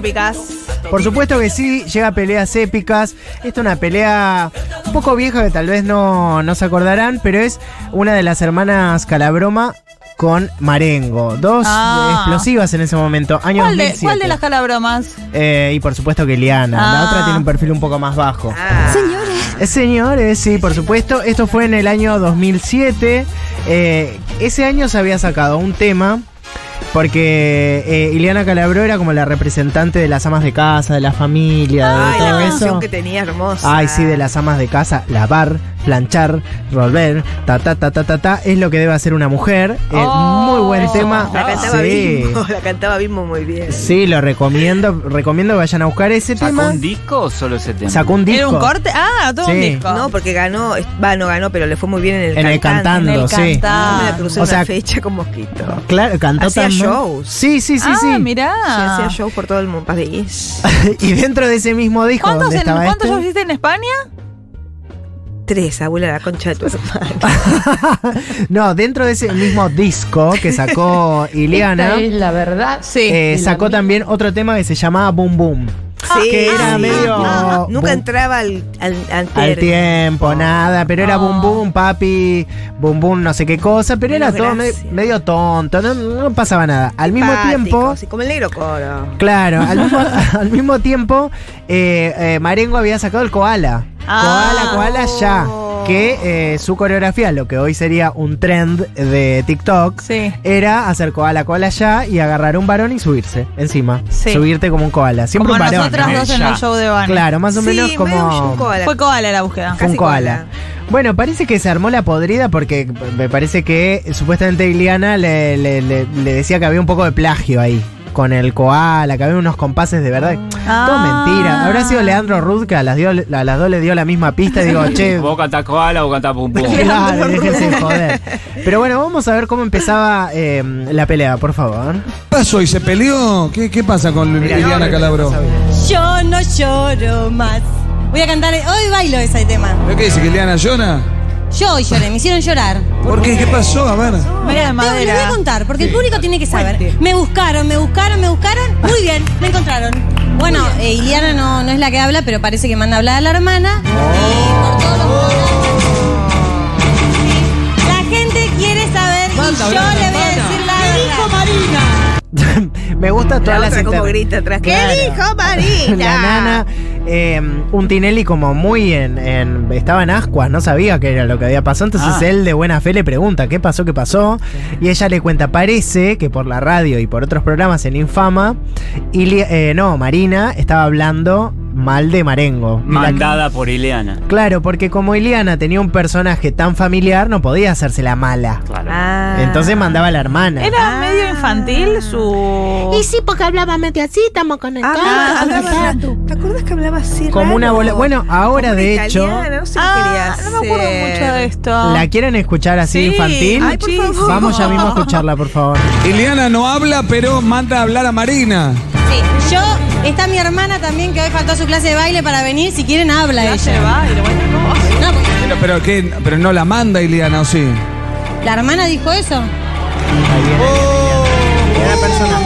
épicas. Por supuesto que sí, llega a peleas épicas. Esta es una pelea un poco vieja que tal vez no, no se acordarán, pero es una de las hermanas Calabroma con Marengo. Dos Ah. explosivas en ese momento, año ¿Cuál de, 2007. cuál de las calabromas? Eh, y por supuesto que Liana. La Ah. otra tiene un perfil un poco más bajo. Ah, Eh, Señores, sí, por supuesto. Esto fue en el año 2007. Eh, ese año se había sacado un tema. Porque eh, Ileana Calabro era como la representante de las amas de casa, de la familia, de Ay, la todo canción eso. que tenía hermosa. Ay, sí, de las amas de casa, lavar, planchar, volver, ta ta ta ta ta ta, es lo que debe hacer una mujer. Eh, Oh, muy buen tema. La cantaba sí. Bimbo, la cantaba Bimbo muy bien. Sí, lo recomiendo, recomiendo que vayan a buscar ese ¿Sacó tema. un disco o solo ese tema? Sacó un disco. ¿Era un corte? Ah, todo un Sí. disco. No, porque ganó, va, no ganó, pero le fue muy bien en el En el cantante. cantando, En el sí. cantando. No me la crucé O una sea, fecha con Mosquito. Claro, cantó Hacía también. shows. Sí, sí, sí, ah, sí. mirá. Se hacía show por todo el mundo, país. y dentro de ese mismo disco ¿Cuántos, en, estaba ¿cuántos este, shows hiciste en España? Tres, abuela, la concha de tu hermano. no, dentro de ese mismo disco que sacó Ileana, la verdad. Sí. eh, sacó también otro tema que se llamaba Boom Boom. Sí, que era sí. medio- Ah, Nunca entraba al, al, al Al término. tiempo, nada, pero era Oh. Boom Boom, papi, Boom Boom, no sé qué cosa, pero era todo medio tonto, no, no pasaba nada. Al mismo tiempo, sí, como el negro coro. claro, al mismo, al mismo tiempo, eh, eh, Marengo había sacado el koala. Ah. koala, koala ya. Que eh, su coreografía, lo que hoy sería un trend de TikTok, Sí. era hacer koala, koala ya y agarrar un varón y subirse encima. Sí. Subirte como un koala. Siempre Como un varón. nosotras ¿no? dos en Ya. el show de Van. Claro, más o Sí, menos como. koala. Fue koala la búsqueda. Fue un koala. koala. Bueno, parece que se armó la podrida porque me parece que supuestamente Iliana le, le- le- le decía que había un poco de plagio ahí. Con el koala, que había unos compases de verdad. Ah. Todo mentira. Habrá sido Leandro Ruth que a las, dio- a las dos le dio la misma pista y digo, che. Vos cantás koala, vos cantás pum pum. Claro, déjense joder. Pero bueno, vamos a ver cómo empezaba eh, la pelea, por favor. ¿Qué pasó? ¿Y se peleó? ¿Qué, qué pasa con Mirá, Liliana no, Calabro? Yo no lloro más. Voy a cantar, hoy bailo ese tema. ¿Pero qué dice que Liliana llora? Yo hoy lloré, me hicieron llorar. ¿Por qué? ¿Qué pasó? A ver. De Te- Les voy a madera. contar, porque el público tiene que saber. Me buscaron, me buscaron, me buscaron. Muy bien, me encontraron. Bueno, eh, Iliana no, no es la que habla, pero parece que manda a hablar a la hermana. Y por todos los modos, La gente quiere saber y yo le voy a decir la verdad. Me gusta todas La las otra como inter- grita atrás. ¿Qué Claro. dijo Marina? La nana, eh, un Tinelli como muy en, en- Estaba en ascuas, no sabía qué era lo que había pasado. Entonces Ah. él de buena fe le pregunta qué pasó, qué pasó. Y ella le cuenta, parece que por la radio y por otros programas en Infama, Ili- eh, no, Marina estaba hablando mal de Marengo. Y Mandada por Ileana. claro, porque como Iliana tenía un personaje tan familiar, no podía hacerse la mala. Claro. Ah. Entonces mandaba a la hermana. Era medio infantil su. sí, porque hablaba medio así, estamos con el Ah, hablaba- ¿Te acuerdas que hablaba así? Como raro? una bola- bueno, ahora, Como de una hecho- italiana, no sé qué Ah, quería no me acuerdo mucho de esto. ¿La quieren escuchar así Sí. infantil? Ay, por favor. Vamos ya mismo a escucharla, por favor. Liliana no habla, pero manda a hablar a Marina. Sí, yo, está mi hermana también que hoy faltó a su clase de baile para venir. Si quieren, habla Clase ella. de baile, cosa. No, porque Pero, pero, ¿qué? pero no la manda Liliana, ¿o sí? la hermana dijo eso. Cada personaje.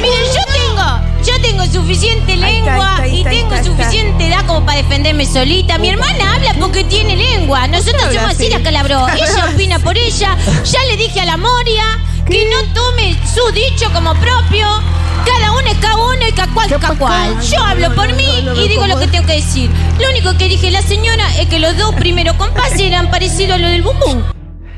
Miren, yo tengo, yo tengo suficiente Ahí está, lengua ahí está, ahí y está, tengo ahí está. suficiente edad como para defenderme solita. Mi hermana habla porque tiene lengua. Nosotros habla somos así así? la calabró. Ella opina por ella. Ya le dije a la Moria que no tome su dicho como propio. Cada uno es cada uno y cada cual es cada cual. Yo hablo por mí y digo lo que tengo que decir. Lo único que dije la señora es que los dos primeros compases eran parecidos a lo del bumbum.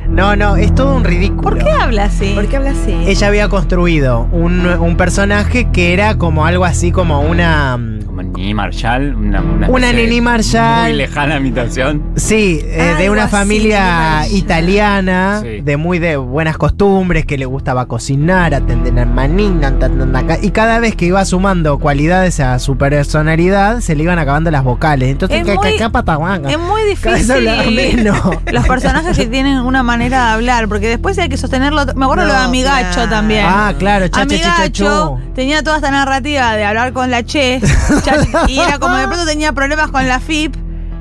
No, no, es todo un ridículo. ¿Por qué habla así? ¿Por qué habla así? Ella había construido un, un personaje que era como algo así como una. Nini Marshall. Una, Nini Marshall. Muy lejana imitación. Sí, eh, de una así, familia italiana, Sí. de muy de buenas costumbres, que le gustaba cocinar, atender a ca- y cada vez que iba sumando cualidades a su personalidad, se le iban acabando las vocales. Entonces, Es ca- muy- pataguanga. Es muy difícil. menos. Los personajes que tienen una manera de hablar, porque después hay que sostenerlo. Me acuerdo No, lo de Amigacho claro. también. Ah, claro, cha, cha, cha, cha, Amigacho tenía toda esta narrativa de hablar con la Che, cha- y era como de pronto tenía problemas con la FIP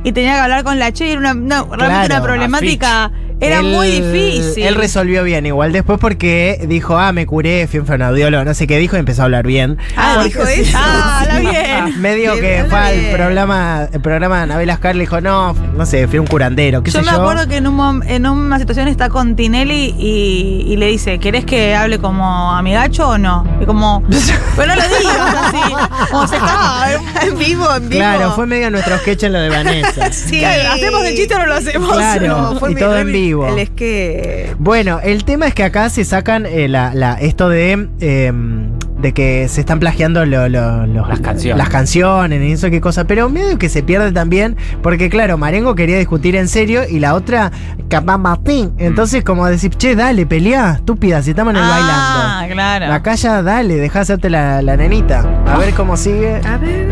y tenía que hablar con la Che, y era una, una- realmente Claro, una problemática Era él- muy difícil. Él resolvió bien, igual después porque dijo, ah, me curé, fui un fonoaudiólogo, no sé qué dijo y empezó a hablar bien. Ah, dijo eso. Ah, habla bien. Medio que fue al programa, el programa de Anabel Ascar, le dijo, no, no sé, fui un curandero, qué Yo sé me yo. acuerdo que en, un en una situación está con Tinelli y, y le dice, ¿querés que hable como amigacho o no? Y como, pero no lo digas así. Como se está. En vivo, en vivo. Claro, fue medio nuestro sketch en lo de Vanessa. Sí. ¿Hacemos el chiste o no lo hacemos? Claro. fue y todo en mi- vivo. El es que. Bueno, el tema es que acá se sacan eh, la, la- esto de, eh, de que se están plagiando lo- Las canciones. las canciones y eso qué cosa, pero medio que se pierde también, porque claro, Marengo quería discutir en serio y la otra, capaz Martín. Entonces, como decir, che, dale, peleá, estúpida, si estamos en el Ah, bailando. claro. Acá ya dale, deja hacerte la, la nenita. A ver cómo sigue. A ver.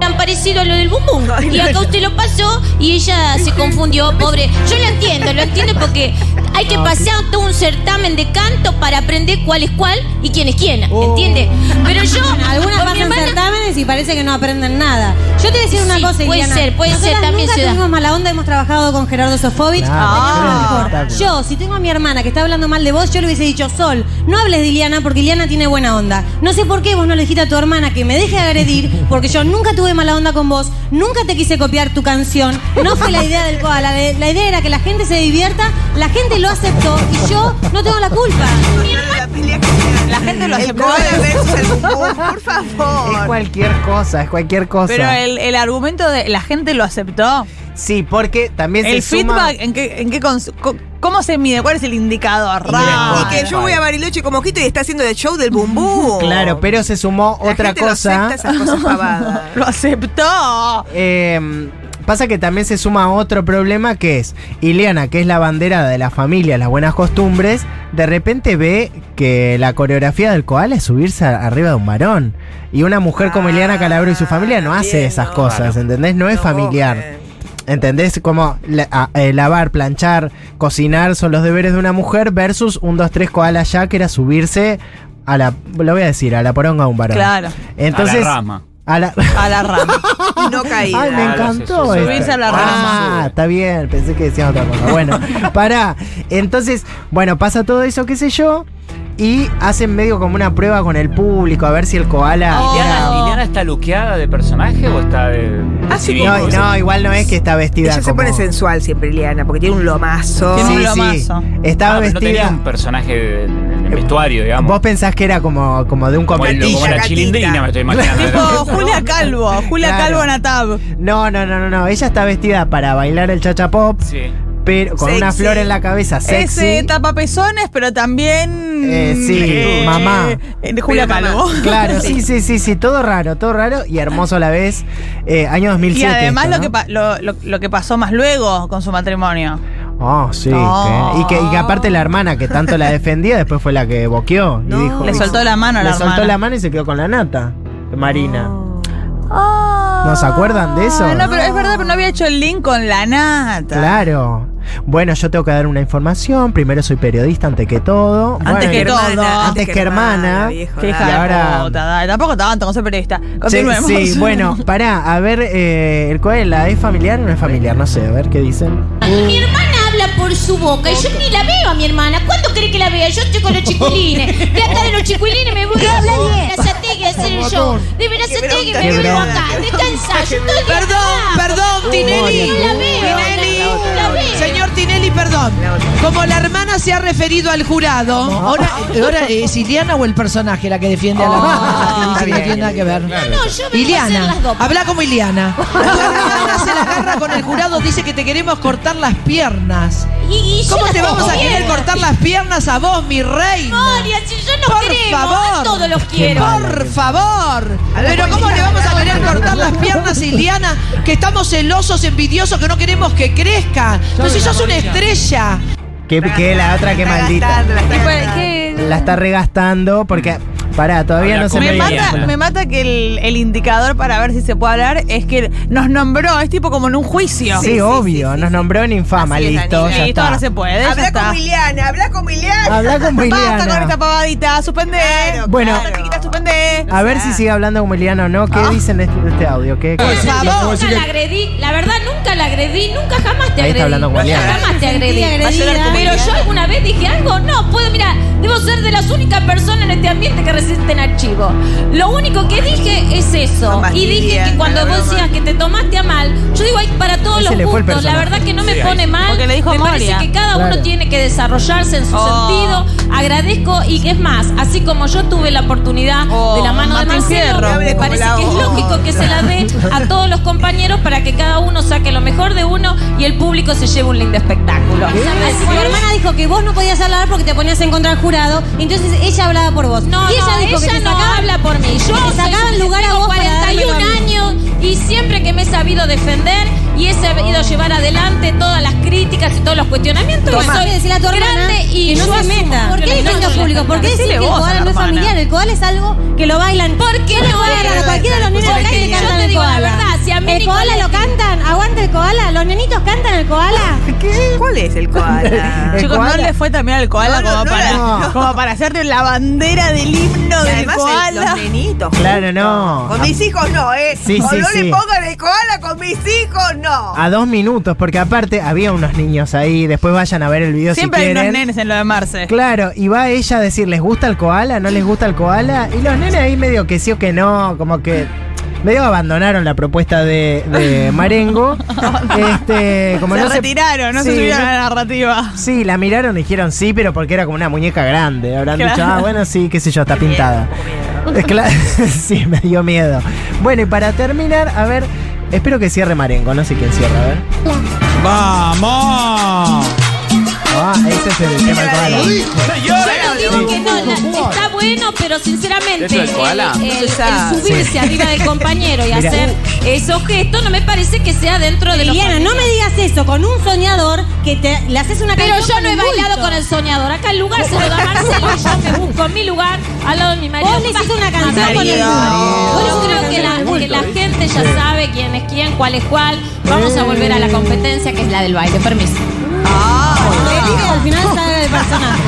Tan parecido a lo del bum bum. Y acá usted lo pasó y ella se confundió, pobre. Yo lo entiendo, lo entiendo porque hay que pasar todo un certamen de canto para aprender cuál es cuál y quién es quién, ¿entiende? Pero yo, Algunas pasan hermana, certámenes y parece que no aprenden nada. Yo te decía una Sí, cosa, puede Iliana. ser, puede ser, Nosotras también nunca tuvimos mala onda, hemos trabajado con Gerardo Sofovich. Claro, espectáculo. Yo, si tengo a mi hermana que está hablando mal de vos, yo le hubiese dicho, Sol, no hables de Iliana porque Iliana tiene buena onda. No sé por qué vos no le dijiste a tu hermana que me deje de agredir, porque yo nunca tuve mala onda con vos, nunca te quise copiar tu canción. No fue la idea del koala, la, la idea era que la gente se divierta, la gente lo aceptó y yo no tengo la culpa. La gente lo El aceptó. por Es favor. cualquier cosa, es cualquier cosa. Pero el, el argumento de la gente lo aceptó. Sí, porque también El se suma- feedback, ¿en qué, en qué cons- co- ¿cómo se mide? ¿Cuál es el indicador? Y Raro. que yo voy a Bariloche como Quito y está haciendo el show del bum bum. Claro, pero se sumó La otra gente lo cosa. acepta esas cosas pavadas. Lo aceptó. Eh, pasa que también se suma otro problema que es Ileana, que es la bandera de la familia, las buenas costumbres, de repente ve que la coreografía del koala es subirse arriba de un varón. Y una mujer como Ileana Calabro y su familia no hace bien, esas no. cosas, ¿entendés? No es No, familiar. ¿Entendés? Como la- a- eh, lavar, planchar, cocinar son los deberes de una mujer versus un 2, 3 koala ya que era subirse a la, lo voy a decir, a la poronga de un varón. Claro. Entonces, a la rama. A la- A la rama. Y no caída. Ay, me encantó. sí, sí, subirse a la Ah, rama. está bien, pensé que decías otra cosa. Bueno, pará. Entonces, bueno, pasa todo eso, qué sé yo. Y hacen medio como una prueba con el público a ver si el koala. Oh. ¿Liliana, Liliana está luqueada de personaje o está de, Ah, sí? No, no, igual no es que está vestida Ella se como- pone sensual siempre, Liliana, porque tiene un lomazo. Tiene un Sí, sí. lomazo. Estaba Ah, pero no tenía vestida. un personaje vestuario, digamos. Vos pensás que era como, como de un como, el- comercio. como la chilindrina, me estoy imaginando. tipo Julia Calvo. Julia Claro. Calvo Natab. No, no, no, no, no. Ella está vestida para bailar el chacha pop, Sí. pero con una flor en la cabeza sexy. Ese tapapezones, pero también. Eh, sí, mamá. eh, Julia mamá. Calvo. Claro, sí, sí, sí, sí, todo raro, todo raro y hermoso a la vez. Eh, año 2007. Y además esto, lo, que lo- lo que pasó más luego con su matrimonio. Oh, sí. No. que- y, que, y que aparte la hermana que tanto la defendía, después fue la que boqueó. No. y dijo, Le soltó la mano a le la soltó hermana. la mano y se quedó con la nata. Marina. Ah. ¿No se acuerdan de eso? No, pero es verdad, pero no había hecho el link con la nata. Claro. Bueno, yo tengo que dar una información. Primero soy periodista ante que todo. Antes Bueno, que y- todo. Antes que hermana. viejo, hija ahora- puta, Tampoco tanto, no soy periodista. Sí, Continuemos. sí, bueno, pará, a ver, eh, el Coela, ¿es familiar o no es familiar? No sé, a ver qué dicen. Mi hermana por su boca y yo ni la veo a mi hermana. ¿Cuándo cree que la vea? Yo estoy con los chiculines. De acá de los chiculines me voy a Verazategui a hacer el show. De Verazategui me vuelvo acá. Descansa. Yo estoy Perdón, perdón, Tinelli. No la veo. Tinelli. No. Señor Tinelli, perdón. Como la hermana se ha referido al jurado, ahora, ahora es Iliana o el personaje la que defiende a la hermana, dice que no tiene nada que ver. No, yo vengo a hacer Iliana, las dos. habla como Iliana. Cuando Iliana se la agarra con el jurado, dice que te queremos cortar las piernas. Y, y yo ¿Cómo te vamos a quiero. querer cortar las piernas a vos, mi? Moria, si yo no Por queremos, favor. a todos los quiero. Por favor. Pero ¿cómo le vamos a querer cortar las piernas a Iliana? Que estamos celosos, envidiosos, que no queremos que crezca. Si sos una estrella. Que, que la otra que maldita. La está regastando porque Pará, todavía Habla no se Me mata, me mata que el, el indicador para ver si se puede hablar es que nos nombró, es tipo como en un juicio. Sí, obvio, nos nombró en infama, Así es, listo. Ya está. ahora se puede. Habla con Miliana, habla con Miliana. Habla con Basta con Miliana. esta pavadita, suspende. Claro, Bueno. Basta, chiquita, suspende. A ver si sigue hablando con Miliana o no. ¿Qué dicen de este, de este audio? ¿Qué, qué- Por favor. Nunca la agredí, la verdad nunca la agredí, nunca jamás te Ahí está agredí. hablando con nunca Mariana. jamás te agredí. Pero yo alguna vez dije algo, no, puedo, mira, debo ser de las únicas personas en este ambiente que resisten archivo. Lo único que dije es eso. Y dije que cuando vos decías que te tomaste a mal, yo digo, hay para todos los gustos. La verdad que no me Sí, ahí. pone mal. Porque le dijo me Moria. parece que cada Claro. uno tiene que desarrollarse en su Oh. sentido. Agradezco y que es más, así como yo tuve la oportunidad Oh, de la mano de Marcelo, me parece que es lógico que se la dé a todos los compañeros para que cada uno saque lo mejor de uno y el público se lleve un lindo espectáculo. Así que Mi hermana dijo que vos no podías hablar porque te ponías en contra del jurado, entonces ella hablaba por vos. No, y ella no, dijo que ella te no habla por mí. Yo que te sacaban lugar a vos para darme 41 lo mismo. años y siempre que me he sabido defender y he sabido llevar adelante todas las críticas y todos los cuestionamientos, Tomá. soy decirle a tu grande y no yo se meta. ¿Por qué defendió no, público? ¿Por qué decir que el koala la no es familiar? El koala es algo que lo bailan. ¿Por qué no agarran a cualquiera de los nenes de la calle cantan el koala. Si a mí ¿El koala lo cantan? ¿Aguanta el koala? ¿Los nenitos cantan el koala? ¿Cuál es el koala? El Chicos, koala. no le fue también al koala No, no, como, no, para, no. como para hacerte la bandera del himno Y del además el- koala. los nenitos. Claro, no. Con mis hijos no, ¿eh? Sí, o sí, no sí. le pongan el koala con mis hijos, no. A dos minutos, porque aparte había unos niños ahí. Después vayan a ver el video Siempre si hay quieren. unos nenes en lo de Marce. Claro, y va ella a decir, ¿les gusta el koala? ¿No les gusta el koala? Y los nenes ahí medio que sí o que no, como que medio abandonaron la propuesta de, de Marengo. este, como se no retiraron, no se subieron a la narrativa. Sí, la miraron y dijeron sí, pero porque era como una muñeca grande. Habrán Claro. dicho, ah, bueno, sí, qué sé yo, está pintada. Es cla- sí, me dio miedo. Bueno, y para terminar, a ver, espero que cierre Marengo, no sé quién cierra, a ver. ¡Vamos! Ah, ese es el tema del koala. Yo digo que no, la- está bueno, pero sinceramente ¿Eso del koala? el, subirse arriba del compañero y Mira. hacer esos gestos no me parece que sea dentro de los Liliana, no me digas eso con un soñador que te, le haces una Pero canción yo con no he bailado con el soñador. Acá el lugar se lo da Marcelo y yo me busco mi lugar al lado de mi marido. Vos le hiciste una canción con el bulto. Vos le Yo hiciste creo una que canción la, que bulto. la gente ya sabe quién es quién, cuál es cuál. Vamos a volver a la competencia que es la del baile. Permiso. Al final salga del personaje.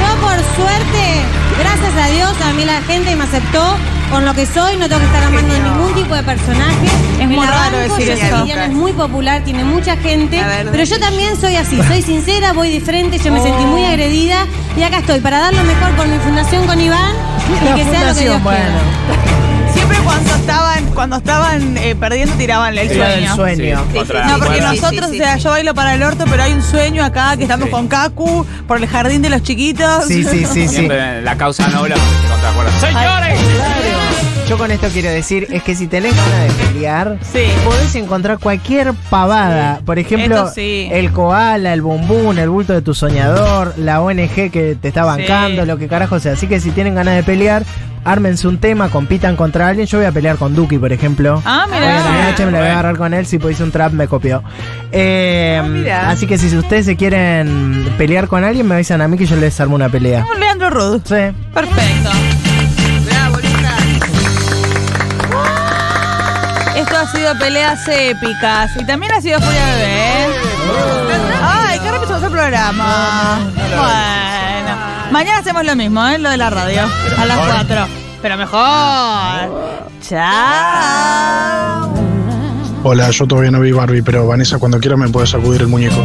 Yo por suerte, gracias a Dios, a mí la gente me aceptó con lo que soy, no tengo que estar amando ningún tipo de personaje. Es muy raro decir eso. es muy popular, tiene mucha gente, pero yo también soy así, soy sincera, voy de frente, yo me sentí muy agredida y acá estoy para dar lo mejor por mi fundación con Iván y La que sea lo que Dios bueno. quiera. Cuando estaban, cuando estaban eh, perdiendo tiraban el Era el sueño. sueño. Sí, No, porque sí, nosotros, sí, o sea, yo bailo para el orto, pero hay un sueño acá que estamos Sí. con Kaku por el jardín de los chiquitos. Sí, sí, sí, sí. La causa noble contrajuega. ¡Señores! Yo con esto quiero decir es que si tenés ganas de pelear, Sí. podés encontrar cualquier pavada. Por ejemplo, el koala, el bumbún, el bulto de tu soñador, la ONG que te está bancando, Sí. lo que carajo sea. Así que si tienen ganas de pelear, ármense un tema, compitan contra alguien. Yo voy a pelear con Duki, por ejemplo. Ah, mira. noche me la voy a agarrar con él. Si hice un trap, me copió. Eh, Ah, mira. así que si ustedes se quieren pelear con alguien, me avisan a mí que yo les armo una pelea. Como Leandro Rud. Sí. Perfecto. Ha sido peleas épicas. Y también ha sido Furia Bebé. Ay, qué rápido el programa. Bueno. Mañana hacemos lo mismo, ¿eh? Lo de la radio. A las 4. Pero mejor. Chao. Hola, yo todavía no vi Barbie, pero Vanessa, cuando quiera me puedes sacudir el muñeco.